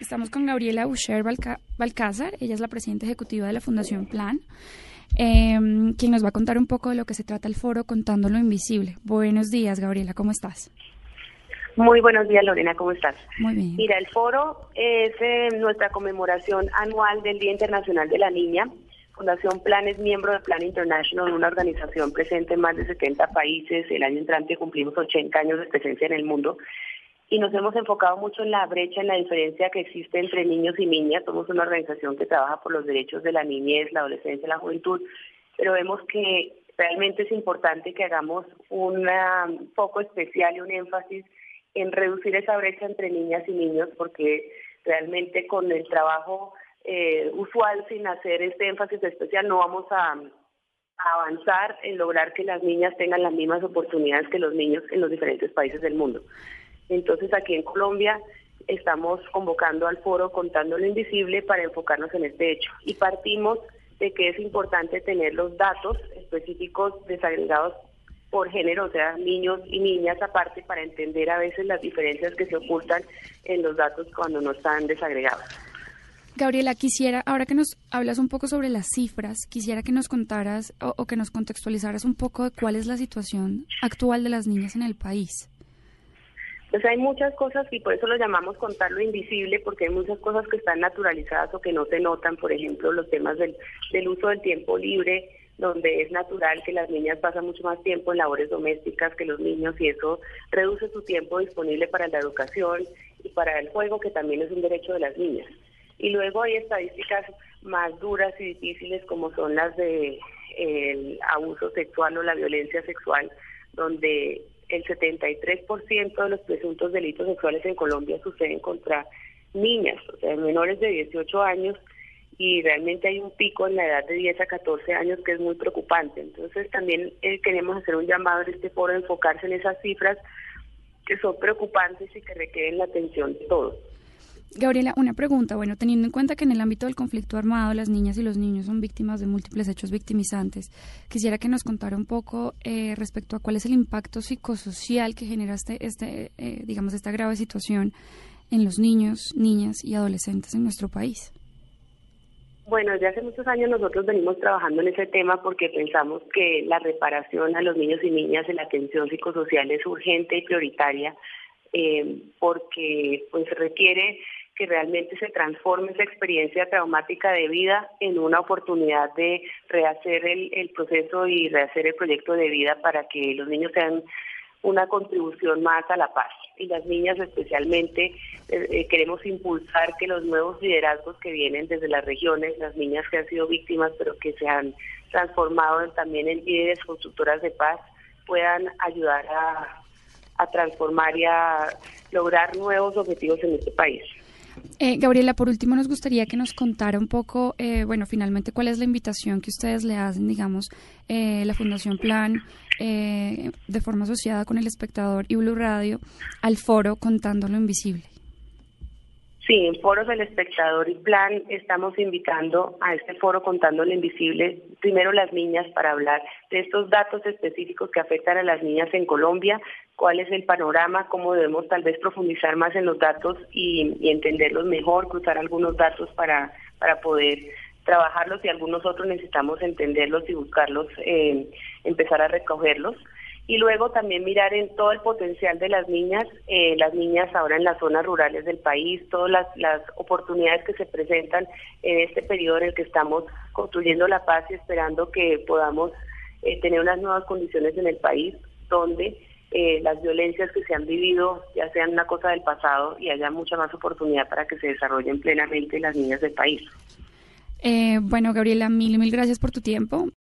Estamos con Gabriela Boucher Balcázar, ella es la presidenta ejecutiva de la Fundación Plan, em, quien nos va a contar un poco de lo que se trata el foro Contando lo Invisible. Buenos días, Gabriela, ¿cómo estás? Muy buenos días, Lorena, ¿cómo estás? Muy bien. Mira, el foro es eh, nuestra conmemoración anual del Día Internacional de la Niña. Fundación Plan es miembro de Plan International, una organización presente en más de 70 países. El año entrante cumplimos 80 años de presencia en el mundo y nos hemos enfocado mucho en la brecha, en la diferencia que existe entre niños y niñas. Somos una organización que trabaja por los derechos de la niñez, la adolescencia la juventud, pero vemos que realmente es importante que hagamos un foco especial y un énfasis en reducir esa brecha entre niñas y niños, porque realmente con el trabajo eh, usual sin hacer este énfasis especial no vamos a avanzar en lograr que las niñas tengan las mismas oportunidades que los niños en los diferentes países del mundo. Entonces aquí en Colombia estamos convocando al foro Contando lo Invisible para enfocarnos en este hecho y partimos de que es importante tener los datos específicos desagregados por género, o sea, niños y niñas aparte, para entender a veces las diferencias que se ocultan en los datos cuando no están desagregados. Gabriela, quisiera, ahora que nos hablas un poco sobre las cifras, quisiera que nos contaras o, o que nos contextualizaras un poco de cuál es la situación actual de las niñas en el país. Pues hay muchas cosas y por eso lo llamamos contar lo invisible, porque hay muchas cosas que están naturalizadas o que no se notan, por ejemplo, los temas del, del uso del tiempo libre, donde es natural que las niñas pasan mucho más tiempo en labores domésticas que los niños y eso reduce su tiempo disponible para la educación y para el juego, que también es un derecho de las niñas. Y luego hay estadísticas más duras y difíciles como son las de el abuso sexual o la violencia sexual, donde el 73% de los presuntos delitos sexuales en Colombia suceden contra niñas, o sea, menores de 18 años, y realmente hay un pico en la edad de 10 a 14 años que es muy preocupante. Entonces también eh, queremos hacer un llamado en este foro, enfocarse en esas cifras que son preocupantes y que requieren la atención de todos. Gabriela, una pregunta. Bueno, teniendo en cuenta que en el ámbito del conflicto armado las niñas y los niños son víctimas de múltiples hechos victimizantes, quisiera que nos contara un poco eh, respecto a cuál es el impacto psicosocial que genera este, este eh, digamos, esta grave situación en los niños, niñas y adolescentes en nuestro país. Bueno, desde hace muchos años nosotros venimos trabajando en ese tema porque pensamos que la reparación a los niños y niñas en la atención psicosocial es urgente y prioritaria eh, porque pues requiere que realmente se transforme esa experiencia traumática de vida en una oportunidad de rehacer el, proceso y rehacer el proyecto de vida para que los niños sean una contribución más a la paz. Y las niñas especialmente eh, eh, queremos impulsar que los nuevos liderazgos que vienen desde las regiones, las niñas que han sido víctimas pero que se han transformado también en líderes constructoras de paz, puedan ayudar a transformar y a lograr nuevos objetivos en este país. Eh, Gabriela, por último, nos gustaría que nos contara un poco, eh, bueno, finalmente, cuál es la invitación que ustedes le hacen, digamos, eh, la Fundación Plan, de forma asociada con El Espectador y Blue Radio, al foro Contando lo Invisible. Sí, en Foros del Espectador y Plan estamos invitando a este foro Contando lo Invisible, primero las niñas para hablar de estos datos específicos que afectan a las niñas en Colombia, cuál es el panorama, cómo debemos tal vez profundizar más en los datos y, entenderlos mejor, cruzar algunos datos para, para poder trabajarlos y algunos otros necesitamos entenderlos y buscarlos, eh, empezar a recogerlos y luego también mirar en todo el potencial de las niñas, eh, las niñas ahora en las zonas rurales del país, todas las, las, oportunidades que se presentan en este periodo en el que estamos construyendo la paz y esperando que podamos eh, tener unas nuevas condiciones en el país donde eh, las violencias que se han vivido ya sean una cosa del pasado y haya mucha más oportunidad para que se desarrollen plenamente las niñas del país. bueno, Gabriela, mil, mil gracias por tu tiempo.